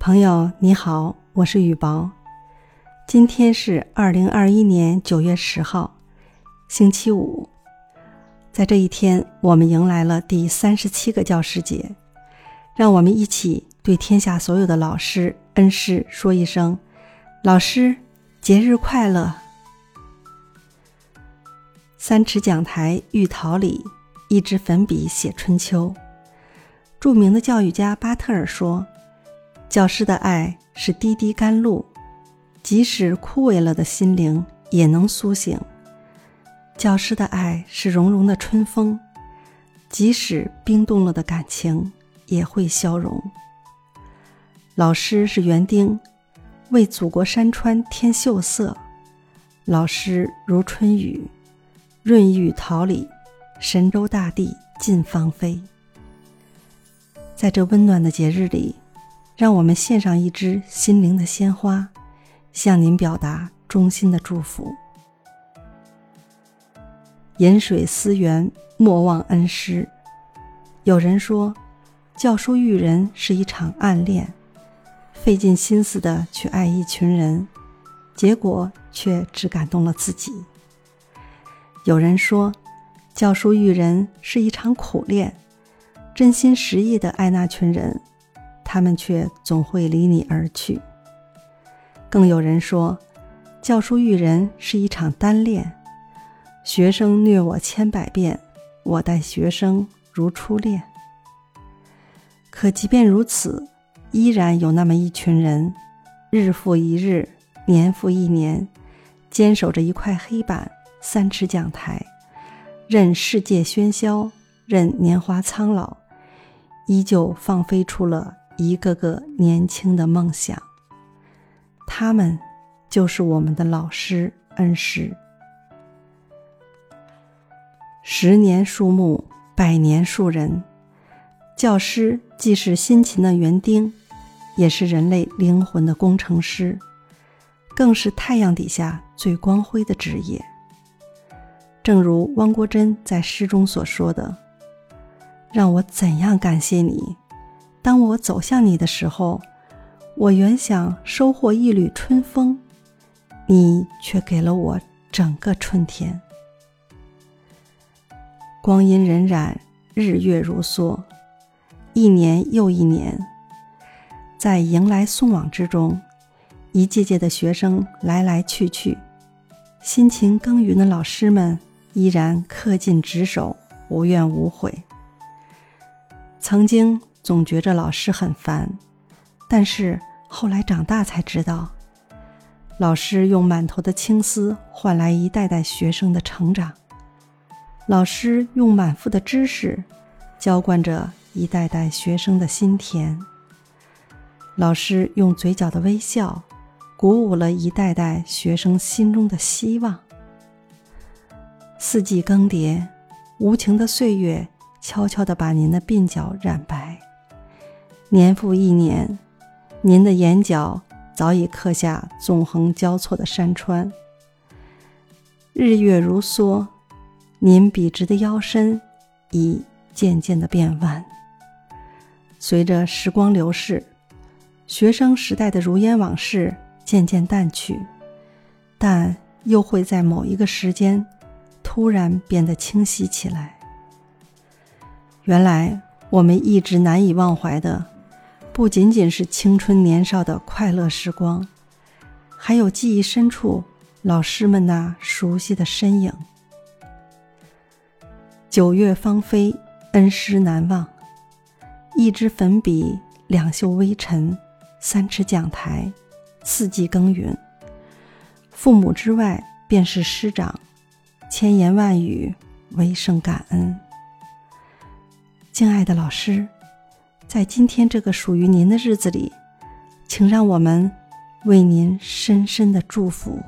朋友你好，我是雨薄。今天是二零二一年九月十号，星期五。在这一天，我们迎来了第三十七个教师节。让我们一起对天下所有的老师、恩师说一声：“老师，节日快乐！”三尺讲台遇桃李，一支粉笔写春秋。著名的教育家巴特尔说：“教师的爱是滴滴甘露，即使枯萎了的心灵也能苏醒；教师的爱是融融的春风，即使冰冻了的感情也会消融。老师是园丁，为祖国山川添秀色；老师如春雨。”润玉桃李，神州大地尽芳菲。在这温暖的节日里，让我们献上一支心灵的鲜花，向您表达衷心的祝福。饮水思源，莫忘恩师。有人说，教书育人是一场暗恋，费尽心思的去爱一群人，结果却只感动了自己。有人说，教书育人是一场苦练，真心实意的爱那群人，他们却总会离你而去。更有人说，教书育人是一场单恋，学生虐我千百遍，我待学生如初恋。可即便如此，依然有那么一群人，日复一日，年复一年，坚守着一块黑板。三尺讲台，任世界喧嚣，任年华苍老，依旧放飞出了一个个年轻的梦想。他们就是我们的老师恩师。十年树木，百年树人。教师既是辛勤的园丁，也是人类灵魂的工程师，更是太阳底下最光辉的职业。正如汪国真在诗中所说的：“让我怎样感谢你？当我走向你的时候，我原想收获一缕春风，你却给了我整个春天。光阴荏苒，日月如梭，一年又一年，在迎来送往之中，一届届的学生来来去去，辛勤耕耘的老师们。”依然恪尽职守，无怨无悔。曾经总觉着老师很烦，但是后来长大才知道，老师用满头的青丝换来一代代学生的成长，老师用满腹的知识浇灌着一代代学生的心田，老师用嘴角的微笑鼓舞了一代代学生心中的希望。四季更迭，无情的岁月悄悄地把您的鬓角染白。年复一年，您的眼角早已刻下纵横交错的山川。日月如梭，您笔直的腰身已渐渐地变弯。随着时光流逝，学生时代的如烟往事渐渐淡去，但又会在某一个时间。突然变得清晰起来。原来我们一直难以忘怀的，不仅仅是青春年少的快乐时光，还有记忆深处老师们那熟悉的身影。九月芳菲，恩师难忘。一支粉笔，两袖微尘，三尺讲台，四季耕耘。父母之外，便是师长。千言万语，唯剩感恩。敬爱的老师，在今天这个属于您的日子里，请让我们为您深深的祝福。